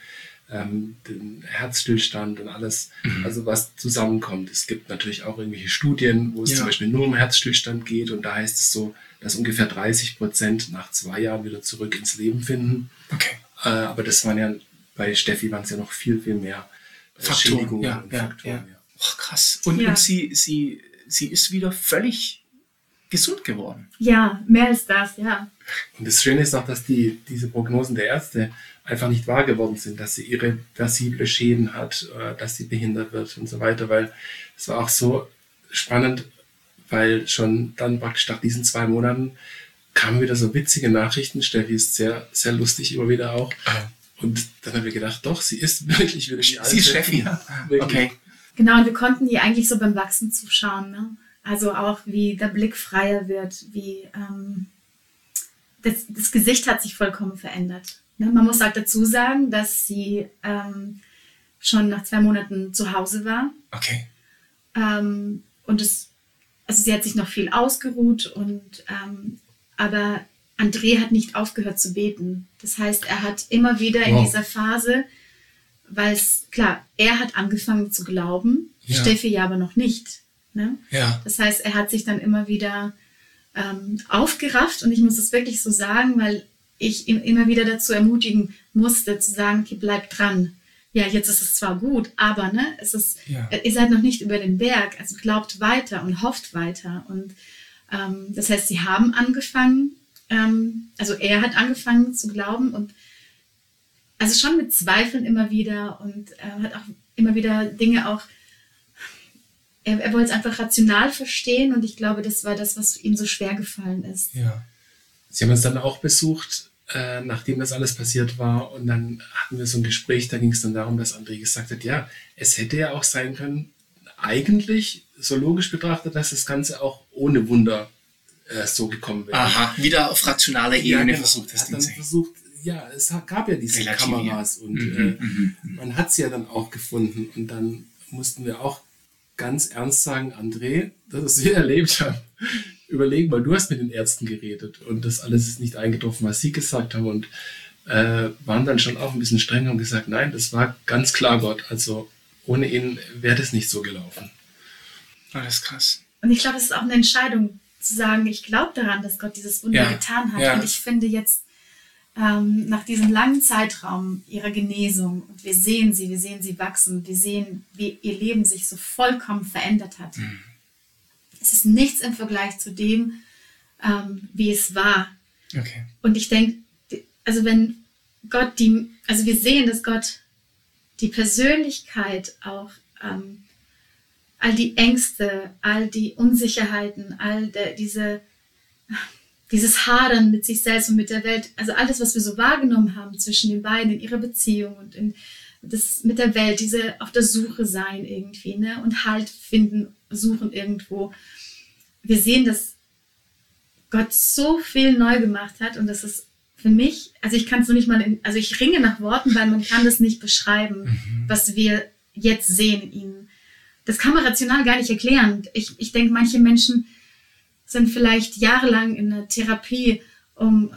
ähm, den Herzstillstand und alles, mhm. also was zusammenkommt. Es gibt natürlich auch irgendwelche Studien, wo es ja. zum Beispiel nur um Herzstillstand geht und da heißt es so, dass ungefähr 30 Prozent nach zwei Jahren wieder zurück ins Leben finden. Okay. Äh, aber das waren ja, bei Steffi waren es ja noch viel, viel mehr äh, Faktoren, ja, und ja, Faktoren. Ja. Och, krass. Und, und sie, sie, sie ist wieder völlig gesund geworden. Ja, mehr als das, ja. Und das Schöne ist auch, dass die, diese Prognosen der Ärzte einfach nicht wahr geworden sind, dass sie irreversible Schäden hat, äh, dass sie behindert wird und so weiter, weil es war auch so spannend, weil schon dann praktisch nach diesen zwei Monaten kamen wieder so witzige Nachrichten. Steffi ist sehr, sehr lustig immer wieder auch. Ah. Und dann haben wir gedacht, doch, sie ist wirklich wieder die alte. Sie ist Steffi, ja. Okay. Genau, und wir konnten ihr eigentlich so beim Wachsen zuschauen. Ne? Also auch, wie der Blick freier wird, wie ähm, das, das Gesicht hat sich vollkommen verändert. Ne? Man muss auch dazu sagen, dass sie ähm, schon nach zwei Monaten zu Hause war. Okay. Ähm, und es, also sie hat sich noch viel ausgeruht und ähm, aber André hat nicht aufgehört zu beten. Das heißt, er hat immer wieder wow. in dieser Phase, weil es, klar, er hat angefangen zu glauben, ja. Steffi ja aber noch nicht. Ne? Ja. Das heißt, er hat sich dann immer wieder ähm, aufgerafft und ich muss es wirklich so sagen, weil ich ihn immer wieder dazu ermutigen musste, zu sagen, okay, bleib dran. Ja, jetzt ist es zwar gut, aber ne, es ist, ja. ihr seid noch nicht über den Berg, also glaubt weiter und hofft weiter. Und ähm, das heißt, sie haben angefangen, ähm, also er hat angefangen zu glauben und also schon mit Zweifeln immer wieder und er hat auch immer wieder Dinge auch, er, er wollte es einfach rational verstehen und ich glaube, das war das, was ihm so schwer gefallen ist. Ja. Sie haben uns dann auch besucht, äh, nachdem das alles passiert war und dann hatten wir so ein Gespräch, da ging es dann darum, dass André gesagt hat, ja, es hätte ja auch sein können, eigentlich so logisch betrachtet, dass das Ganze auch ohne Wunder äh, so gekommen wäre. Aha, wieder auf rationaler Ebene ja, genau. versucht das Ding. versucht, ja, es gab ja diese Kameras und mhm, äh, mhm, mhm. man hat sie ja dann auch gefunden und dann mussten wir auch ganz ernst sagen, André, das ist wir erlebt haben. Überlegen, weil du hast mit den Ärzten geredet und das alles ist nicht eingetroffen, was sie gesagt haben und äh, waren dann schon auch ein bisschen strenger und gesagt, nein, das war ganz klar Gott. Also ohne ihn wäre das nicht so gelaufen. Alles krass. Und ich glaube, es ist auch eine Entscheidung zu sagen, ich glaube daran, dass Gott dieses Wunder ja. getan hat. Ja. Und ich finde jetzt ähm, nach diesem langen Zeitraum ihrer Genesung und wir sehen sie, wir sehen sie wachsen, wir sehen, wie ihr Leben sich so vollkommen verändert hat. Mhm. Es ist nichts im Vergleich zu dem, ähm, wie es war. Okay. Und ich denke, also wenn Gott die, also wir sehen, dass Gott die Persönlichkeit auch ähm, all die Ängste, all die Unsicherheiten, all de, diese, dieses Hadern mit sich selbst und mit der Welt, also alles, was wir so wahrgenommen haben zwischen den beiden in ihrer Beziehung und in das mit der Welt, diese auf der Suche sein irgendwie, ne, und Halt finden, suchen irgendwo. Wir sehen, dass Gott so viel neu gemacht hat und das ist für mich, also ich kann es noch nicht mal, in, also ich ringe nach Worten, weil man kann das nicht beschreiben, mhm. was wir jetzt sehen in ihnen. Das kann man rational gar nicht erklären. Ich, ich denke, manche Menschen sind vielleicht jahrelang in der Therapie, um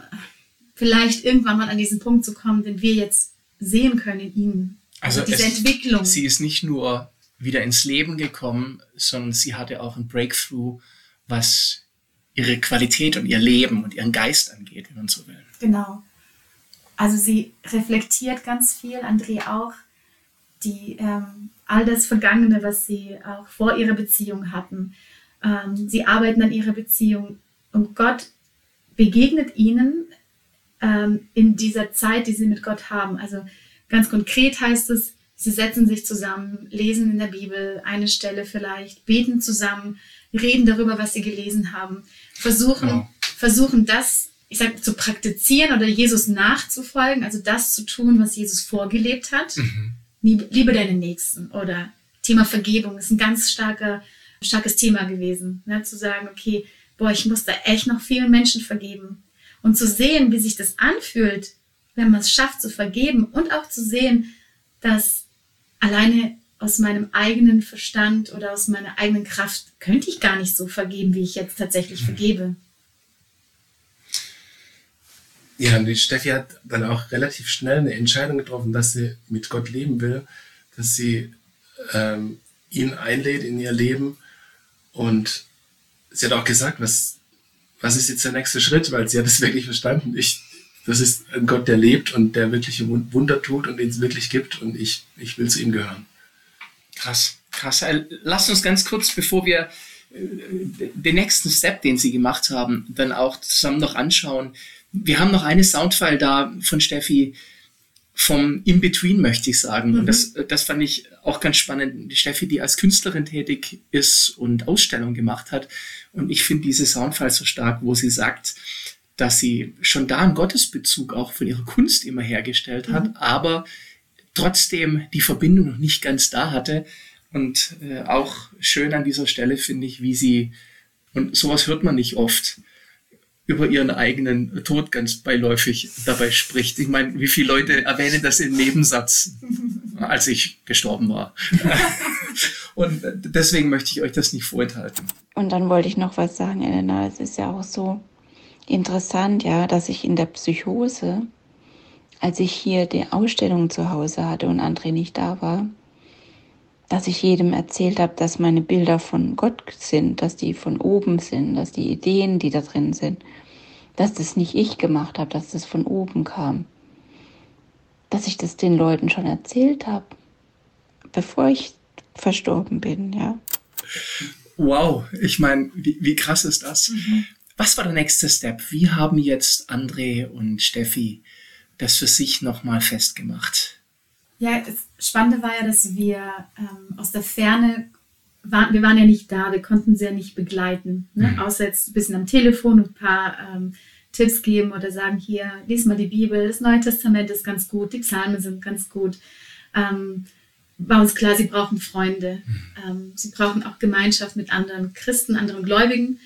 vielleicht irgendwann mal an diesen Punkt zu kommen, den wir jetzt sehen können in ihnen. Also, also diese es, Entwicklung. Sie ist nicht nur wieder ins Leben gekommen, sondern sie hatte auch ein Breakthrough, was ihre Qualität und ihr Leben und ihren Geist angeht, wenn man so will. Genau. Also sie reflektiert ganz viel, André auch, die ähm, all das Vergangene, was sie auch vor ihrer Beziehung hatten. Ähm, sie arbeiten an ihrer Beziehung und Gott begegnet ihnen ähm, in dieser Zeit, die sie mit Gott haben. Also ganz konkret heißt es, sie setzen sich zusammen, lesen in der Bibel eine Stelle vielleicht, beten zusammen, reden darüber, was sie gelesen haben, versuchen, ja. versuchen das, ich sage, zu praktizieren oder Jesus nachzufolgen, also das zu tun, was Jesus vorgelebt hat. Mhm. Liebe deine Nächsten oder Thema Vergebung ist ein ganz starker, starkes Thema gewesen. Ne? Zu sagen, okay, boah, ich muss da echt noch vielen Menschen vergeben. Und zu sehen, wie sich das anfühlt, wenn man es schafft zu vergeben und auch zu sehen, dass alleine aus meinem eigenen Verstand oder aus meiner eigenen Kraft könnte ich gar nicht so vergeben, wie ich jetzt tatsächlich vergebe. Ja, und die Steffi hat dann auch relativ schnell eine Entscheidung getroffen, dass sie mit Gott leben will, dass sie ähm, ihn einlädt in ihr Leben. Und sie hat auch gesagt, was, was ist jetzt der nächste Schritt, weil sie hat es wirklich verstanden. Ich, das ist ein Gott, der lebt und der wirkliche Wunder tut und den es wirklich gibt und ich, ich will zu ihm gehören. Krass, krass. Äh, Lass uns ganz kurz, bevor wir den nächsten Step, den Sie gemacht haben, dann auch zusammen noch anschauen. Wir haben noch eine Soundfile da von Steffi vom In-Between, möchte ich sagen. Mhm. Und das, das fand ich auch ganz spannend. Steffi, die als Künstlerin tätig ist und Ausstellungen gemacht hat. Und ich finde diese Soundfile so stark, wo sie sagt, dass sie schon da einen Gottesbezug auch von ihrer Kunst immer hergestellt hat, mhm. aber trotzdem die Verbindung noch nicht ganz da hatte. Und äh, auch schön an dieser Stelle finde ich, wie sie, und sowas hört man nicht oft, über ihren eigenen Tod ganz beiläufig dabei spricht. Ich meine, wie viele Leute erwähnen das im Nebensatz, als ich gestorben war. Und deswegen möchte ich euch das nicht vorenthalten. Und dann wollte ich noch was sagen, Elena. Es ist ja auch so interessant, ja, dass ich in der Psychose, als ich hier die Ausstellung zu Hause hatte und André nicht da war, dass ich jedem erzählt habe, dass meine Bilder von Gott sind, dass die von oben sind, dass die Ideen, die da drin sind, dass das nicht ich gemacht habe, dass das von oben kam. Dass ich das den Leuten schon erzählt habe, bevor ich verstorben bin, ja. Wow, ich meine, wie, wie, krass ist das? Mhm. Was war der nächste Step? Wie haben jetzt André und Steffi das für sich nochmal festgemacht? Ja, das Spannende war ja, dass wir ähm, aus der Ferne waren, wir waren ja nicht da, wir konnten sie ja nicht begleiten, ne? Mhm. außer jetzt ein bisschen am Telefon und ein paar ähm, Tipps geben oder sagen, hier, lies mal die Bibel, das Neue Testament ist ganz gut, die Psalmen sind ganz gut. Ähm, war uns klar, sie brauchen Freunde. Mhm. Ähm, sie brauchen auch Gemeinschaft mit anderen Christen, anderen Gläubigen.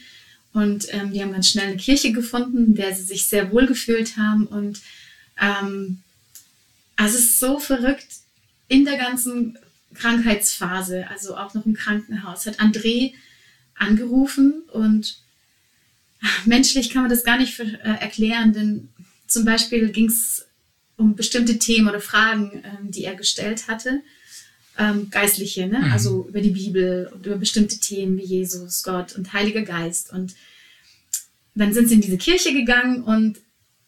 Und ähm, die haben ganz schnell eine Kirche gefunden, in der sie sich sehr wohl gefühlt haben. Und ähm, also es ist so verrückt, in der ganzen Krankheitsphase, also auch noch im Krankenhaus, hat André angerufen und menschlich kann man das gar nicht äh, erklären, denn zum Beispiel ging es um bestimmte Themen oder Fragen, ähm, die er gestellt hatte, ähm, geistliche, ne? Mhm. also über die Bibel und über bestimmte Themen wie Jesus, Gott und Heiliger Geist. Und dann sind sie in diese Kirche gegangen und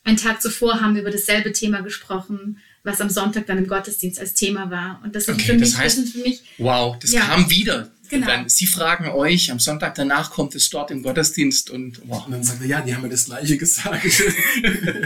einen Tag zuvor haben wir über dasselbe Thema gesprochen, was am Sonntag dann im Gottesdienst als Thema war. Und das, okay, für mich, das, heißt, das sind für mich. Wow, das ja, kam wieder. Genau. Dann, Sie fragen euch, am Sonntag danach kommt es dort im Gottesdienst und wow. Und dann sagt er, ja, die haben mir das Gleiche gesagt.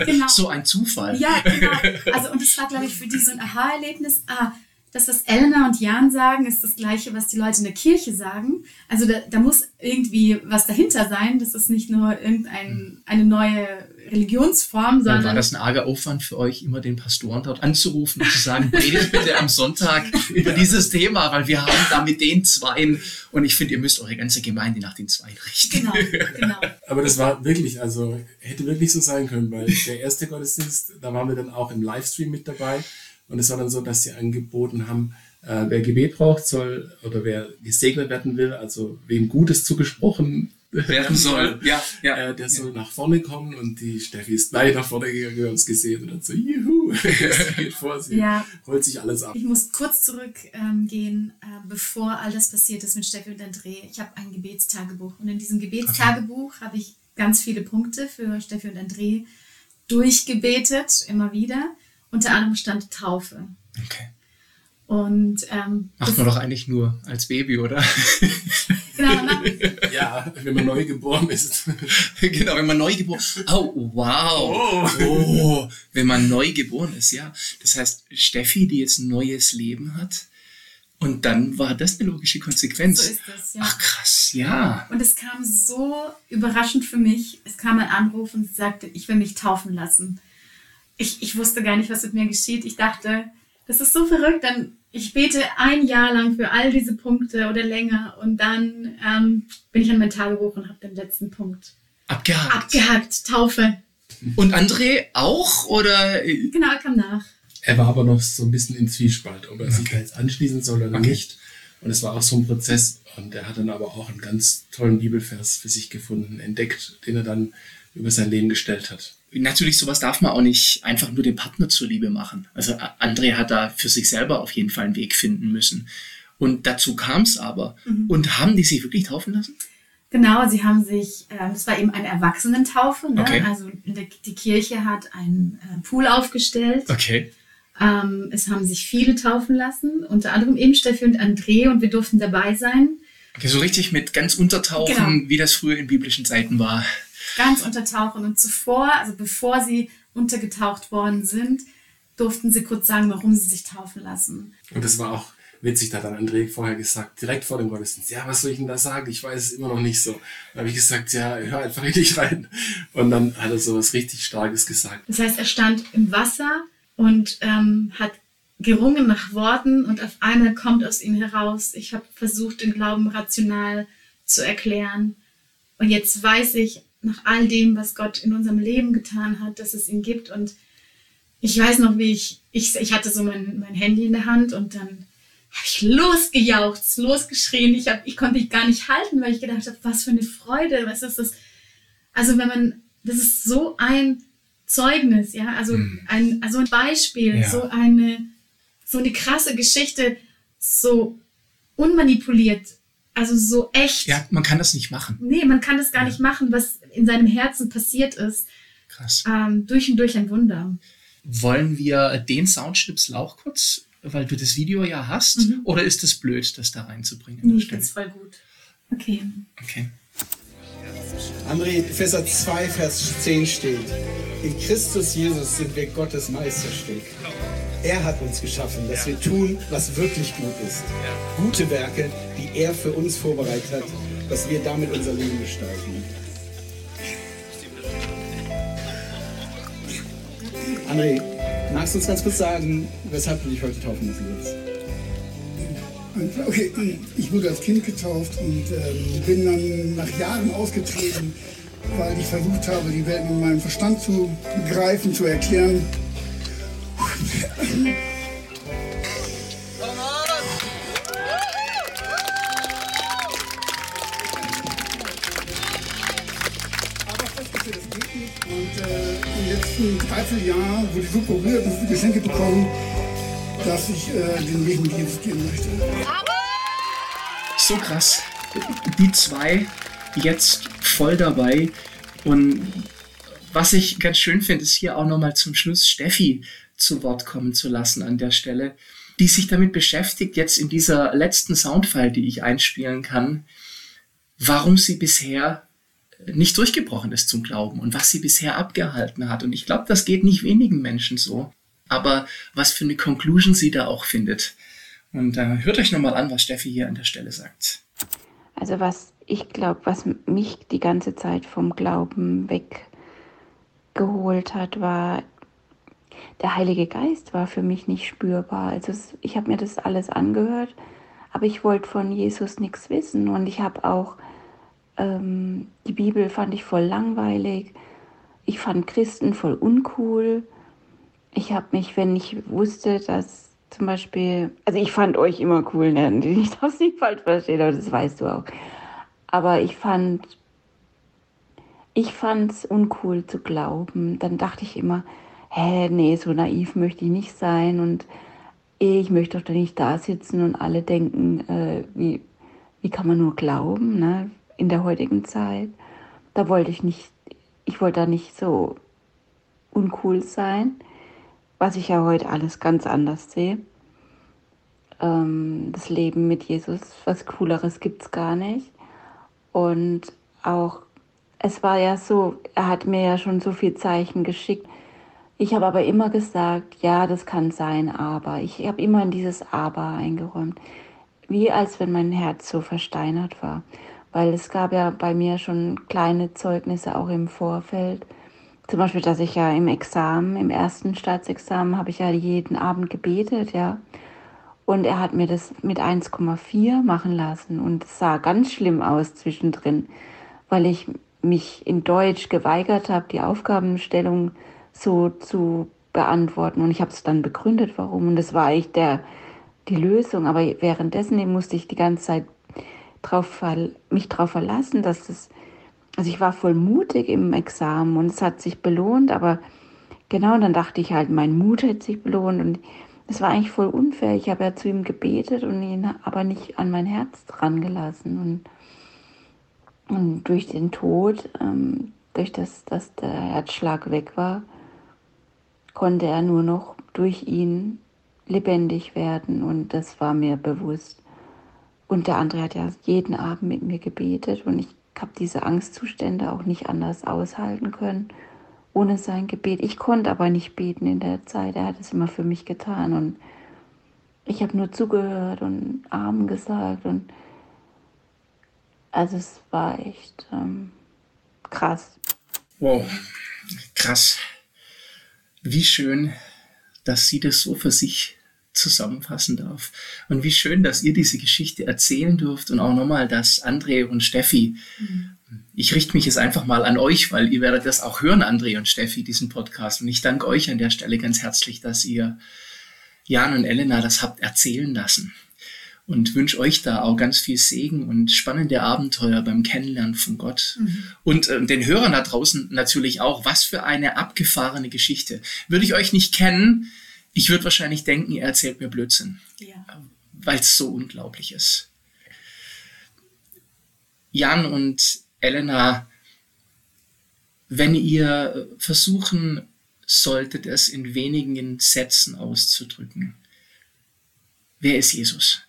genau. So ein Zufall. Ja, genau. Also, und das war, glaube ich, für die so ein Aha-Erlebnis. Ah, das, was Elena und Jan sagen, ist das Gleiche, was die Leute in der Kirche sagen. Also da, da muss irgendwie was dahinter sein. Das ist nicht nur irgendeine neue Religionsform, sondern. Dann war das ein arger Aufwand für euch, immer den Pastoren dort anzurufen und zu sagen, redet bitte am Sonntag über dieses Thema, weil wir haben da mit den Zweien und ich finde, ihr müsst eure ganze Gemeinde nach den Zweien richten. Genau, genau. Aber das war wirklich, also hätte wirklich so sein können, weil der erste Gottesdienst, da waren wir dann auch im Livestream mit dabei. Und es war dann so, dass sie angeboten haben, äh, wer Gebet braucht, soll oder wer gesegnet werden will, also wem Gutes zugesprochen werden soll, ja, ja. Äh, der soll nach vorne kommen und die Steffi ist gleich nach vorne gegangen, wir haben es gesehen und dann so, juhu, sie geht vor, sie Ja. holt sich alles ab. Ich muss kurz zurückgehen, ähm, äh, bevor all das passiert ist mit Steffi und André. Ich habe ein Gebetstagebuch und in diesem Gebetstagebuch habe ich ganz viele Punkte für Steffi und André durchgebetet, immer wieder. Unter anderem stand Taufe. Okay. Und ähm, Macht man doch eigentlich nur als Baby, oder? genau, macht, Ja, wenn man neu geboren ist. genau, wenn man neu geboren Oh, wow. Oh. wenn man neu geboren ist, ja. Das heißt, Steffi, die jetzt ein neues Leben hat, und dann war das eine logische Konsequenz. so ist das, ja. Ach krass, ja. Und es kam so überraschend für mich. Es kam ein Anruf und sagte, ich will mich taufen lassen. Ich, ich wusste gar nicht, was mit mir geschieht. Ich dachte, das ist so verrückt. Dann ich bete ein Jahr lang für all diese Punkte oder länger und dann ähm, bin ich an mein Tagebuch und habe den letzten Punkt Abgehakt. abgehakt. Taufe. Und André auch oder? Genau, er kam nach. Er war aber noch so ein bisschen in Zwiespalt, ob er sich da jetzt anschließen soll oder Okay. nicht. Und es war auch so ein Prozess. Und er hat dann aber auch einen ganz tollen Bibelvers für sich gefunden, entdeckt, den er dann über sein Leben gestellt hat. Natürlich, sowas darf man auch nicht einfach nur dem Partner zuliebe machen. Also André hat da für sich selber auf jeden Fall einen Weg finden müssen. Und dazu kam es aber. Und haben die sich wirklich taufen lassen? Genau, sie haben sich, es war eben eine Erwachsenentaufe. Ne? Okay. Also die Kirche hat einen äh, Pool aufgestellt. Okay. Ähm, es haben sich viele taufen lassen, unter anderem eben Steffi und André und wir durften dabei sein. okay. So richtig mit ganz Untertauchen, Genau. wie das früher in biblischen Zeiten war. Ganz untertauchen und zuvor, also bevor sie untergetaucht worden sind, durften sie kurz sagen, warum sie sich taufen lassen. Und das war auch witzig, da hat dann André vorher gesagt, direkt vor dem Gottesdienst, ja, was soll ich denn da sagen? Ich weiß es immer noch nicht so. Dann habe ich gesagt, ja, hör einfach richtig rein. Und dann hat er so was richtig Starkes gesagt. Das heißt, er stand im Wasser und ähm, hat gerungen nach Worten und auf einmal kommt aus ihm heraus, ich habe versucht, den Glauben rational zu erklären. Und jetzt weiß ich, nach all dem, was Gott in unserem Leben getan hat, dass es ihn gibt. Und ich weiß noch, wie ich, ich, ich hatte so mein, mein Handy in der Hand und dann habe ich losgejauchzt, losgeschrien. Ich, hab, ich konnte mich gar nicht halten, weil ich gedacht habe, was für eine Freude, was ist das? Also wenn man, das ist so ein Zeugnis, ja, also ein, also ein Beispiel, Ja. so eine, so eine krasse Geschichte, so unmanipuliert, also so echt. Ja, man kann das nicht machen. Nee, man kann das gar nicht machen, was in seinem Herzen passiert ist. Krass. Ähm, durch und durch ein Wunder. Wollen wir den Soundschnipsel auch kurz, weil du das Video ja hast? Mhm. Oder ist es blöd, das da reinzubringen? Nee, ich Stelle? find's voll gut. Okay. Okay. André, Epheser 2, Vers 10 steht, in Christus Jesus sind wir Gottes Meisterstück. Er hat uns geschaffen, dass wir tun, was wirklich gut ist. Gute Werke, die er für uns vorbereitet hat, dass wir damit unser Leben gestalten. André, magst du uns ganz kurz sagen, weshalb du dich heute taufen lassen willst? Okay, ich wurde als Kind getauft und ähm, bin dann nach Jahren ausgetreten, weil ich versucht habe, die Welt mit meinem Verstand zu begreifen, zu erklären. Dreivierteljahr wurde ich so berührt und viele Geschenke bekommen, dass ich äh, den Weg mit Jesus gehen möchte. So krass. Die zwei jetzt voll dabei. Und was ich ganz schön finde, ist hier auch nochmal zum Schluss Steffi zu Wort kommen zu lassen an der Stelle, die sich damit beschäftigt, jetzt in dieser letzten Soundfile, die ich einspielen kann, warum sie bisher nicht durchgebrochen ist zum Glauben und was sie bisher abgehalten hat. Und ich glaube, das geht nicht wenigen Menschen so. Aber was für eine Conclusion sie da auch findet. Und äh, hört euch nochmal an, was Steffi hier an der Stelle sagt. Also was ich glaube, was mich die ganze Zeit vom Glauben weggeholt hat, war der Heilige Geist war für mich nicht spürbar. Also ich habe mir das alles angehört, aber ich wollte von Jesus nichts wissen und ich habe auch ähm, die Bibel fand ich voll langweilig. Ich fand Christen voll uncool. Ich habe mich, wenn ich wusste, dass zum Beispiel, also ich fand euch immer cool, ne? ich darf es nicht falsch verstehen, aber das weißt du auch. Aber ich fand, ich fand es uncool zu glauben. Dann dachte ich immer, hä, nee, so naiv möchte ich nicht sein und ich möchte doch nicht da sitzen und alle denken, äh, wie, wie kann man nur glauben, ne, in der heutigen Zeit. Da wollte ich nicht, ich wollte da nicht so uncool sein, was ich ja heute alles ganz anders sehe. Ähm, das Leben mit Jesus, was Cooleres gibt es gar nicht. Und auch, es war ja so, er hat mir ja schon so viel Zeichen geschickt, ich habe aber immer gesagt, ja, das kann sein, aber. Ich habe immer in dieses Aber eingeräumt. Wie als wenn mein Herz so versteinert war. Weil es gab ja bei mir schon kleine Zeugnisse auch im Vorfeld. Zum Beispiel, dass ich ja im Examen, im ersten Staatsexamen, habe ich ja jeden Abend gebetet, ja. Und er hat mir das mit 1,4 machen lassen. Und es sah ganz schlimm aus zwischendrin, weil ich mich in Deutsch geweigert habe, die Aufgabenstellung so zu beantworten. Und ich habe es dann begründet, warum. Und das war eigentlich der, die Lösung. Aber währenddessen musste ich die ganze Zeit drauf, mich darauf verlassen, dass das, also ich war voll mutig im Examen und es hat sich belohnt, aber genau, dann dachte ich halt, mein Mut hat sich belohnt und es war eigentlich voll unfair. Ich habe ja zu ihm gebetet und ihn aber nicht an mein Herz dran gelassen. Und, und durch den Tod, ähm, durch das, dass der Herzschlag weg war, konnte er nur noch durch ihn lebendig werden und das war mir bewusst. Und der andere hat ja jeden Abend mit mir gebetet und ich habe diese Angstzustände auch nicht anders aushalten können ohne sein Gebet. Ich konnte aber nicht beten in der Zeit. Er hat es immer für mich getan und ich habe nur zugehört und Amen gesagt und also es war echt ähm, krass. Wow, krass wie schön, dass sie das so für sich zusammenfassen darf. Und wie schön, dass ihr diese Geschichte erzählen dürft und auch nochmal, dass André und Steffi, mhm. ich richte mich jetzt einfach mal an euch, weil ihr werdet das auch hören, André und Steffi, diesen Podcast. Und ich danke euch an der Stelle ganz herzlich, dass ihr Jan und Elena das habt erzählen lassen und wünsche euch da auch ganz viel Segen und spannende Abenteuer beim Kennenlernen von Gott. Mhm. Und äh, den Hörern da draußen natürlich auch, was für eine abgefahrene Geschichte. Würde ich euch nicht kennen, ich würde wahrscheinlich denken, ihr erzählt mir Blödsinn, ja. weil es so unglaublich ist. Jan und Elena, wenn ihr versuchen solltet, es in wenigen Sätzen auszudrücken, wer ist Jesus?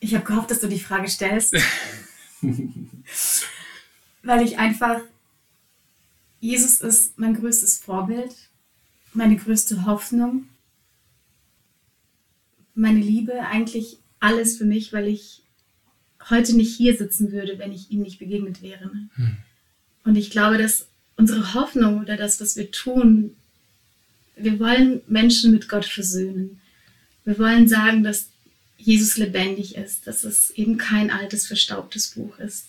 Ich habe gehofft, dass du die Frage stellst. Weil ich einfach, Jesus ist mein größtes Vorbild, meine größte Hoffnung, meine Liebe, eigentlich alles für mich, weil ich heute nicht hier sitzen würde, wenn ich ihm nicht begegnet wäre. Hm. Und ich glaube, dass unsere Hoffnung oder das, was wir tun, wir wollen Menschen mit Gott versöhnen. Wir wollen sagen, dass Jesus lebendig ist, dass es eben kein altes, verstaubtes Buch ist.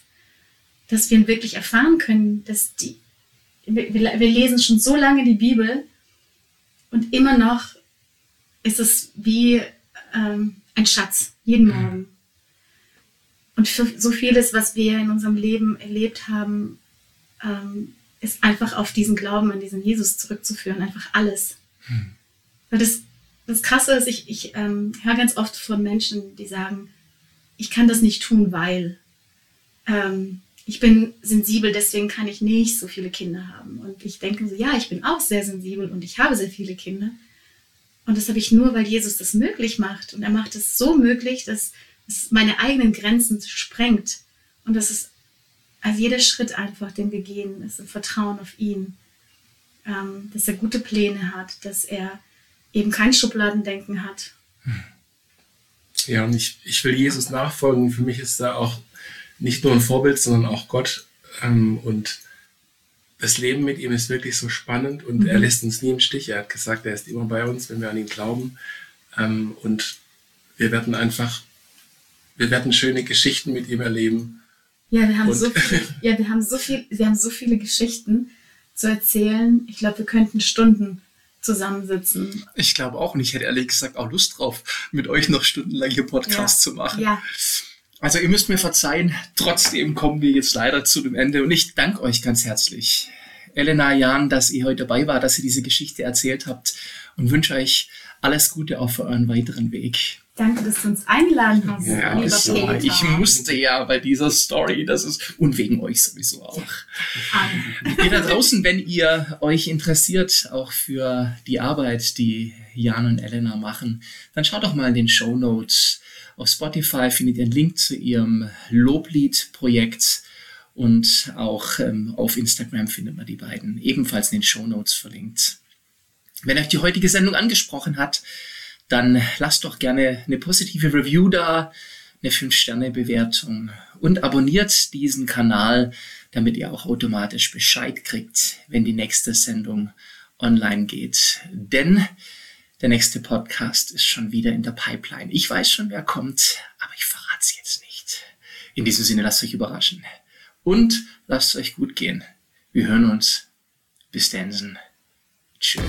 Dass wir wirklich erfahren können, dass die, wir, wir lesen schon so lange die Bibel und immer noch ist es wie ähm, ein Schatz, jeden mhm. Morgen. Und für so vieles, was wir in unserem Leben erlebt haben, ähm, ist einfach auf diesen Glauben an diesen Jesus zurückzuführen, einfach alles. Hm. Weil das das Krasse ist, ich, ich ähm, höre ganz oft von Menschen, die sagen, ich kann das nicht tun, weil ähm, ich bin sensibel, deswegen kann ich nicht so viele Kinder haben. Und ich denke so, ja, ich bin auch sehr sensibel und ich habe sehr viele Kinder. Und das habe ich nur, weil Jesus das möglich macht. Und er macht es so möglich, dass es meine eigenen Grenzen sprengt. Und das ist, also jeder Schritt einfach, den wir gehen, ist im Vertrauen auf ihn. Ähm, dass er gute Pläne hat, dass er eben kein Schubladendenken hat, Ja, und ich, ich will Jesus nachfolgen. Für mich ist er auch nicht nur ein Vorbild, sondern auch Gott. Ähm, und das Leben mit ihm ist wirklich so spannend und mhm. er lässt uns nie im Stich. Er hat gesagt, er ist immer bei uns, wenn wir an ihn glauben. Ähm, und wir werden einfach, wir werden schöne Geschichten mit ihm erleben. Ja, wir haben, so viel, ja, wir haben so viel, wir haben so viele Geschichten zu erzählen. Ich glaube, wir könnten Stunden zusammensitzen. Ich glaube auch und ich hätte ehrlich gesagt auch Lust drauf, mit euch noch stundenlang hier Podcast ja. zu machen. Ja. Also ihr müsst mir verzeihen, trotzdem kommen wir jetzt leider zu dem Ende und ich danke euch ganz herzlich, Elena Jan, dass ihr heute dabei war, dass ihr diese Geschichte erzählt habt und wünsche euch alles Gute auch für euren weiteren Weg. Danke, dass du uns eingeladen hast, ja, lieber so, Peter. Ich musste ja bei dieser Story, das ist, und wegen euch sowieso auch. ihr da draußen, wenn ihr euch interessiert, auch für die Arbeit, die Jan und Elena machen, dann schaut doch mal in den Show Notes. Auf Spotify findet ihr einen Link zu ihrem Loblied-Projekt und auch ähm, auf Instagram findet man die beiden ebenfalls in den Show Notes verlinkt. Wenn euch die heutige Sendung angesprochen hat, dann lasst doch gerne eine positive Review da, eine 5-Sterne-Bewertung und abonniert diesen Kanal, damit ihr auch automatisch Bescheid kriegt, wenn die nächste Sendung online geht. Denn der nächste Podcast ist schon wieder in der Pipeline. Ich weiß schon, wer kommt, aber ich verrate es jetzt nicht. In diesem Sinne, lasst euch überraschen. Und lasst euch gut gehen. Wir hören uns. Bis dann. Tschüss.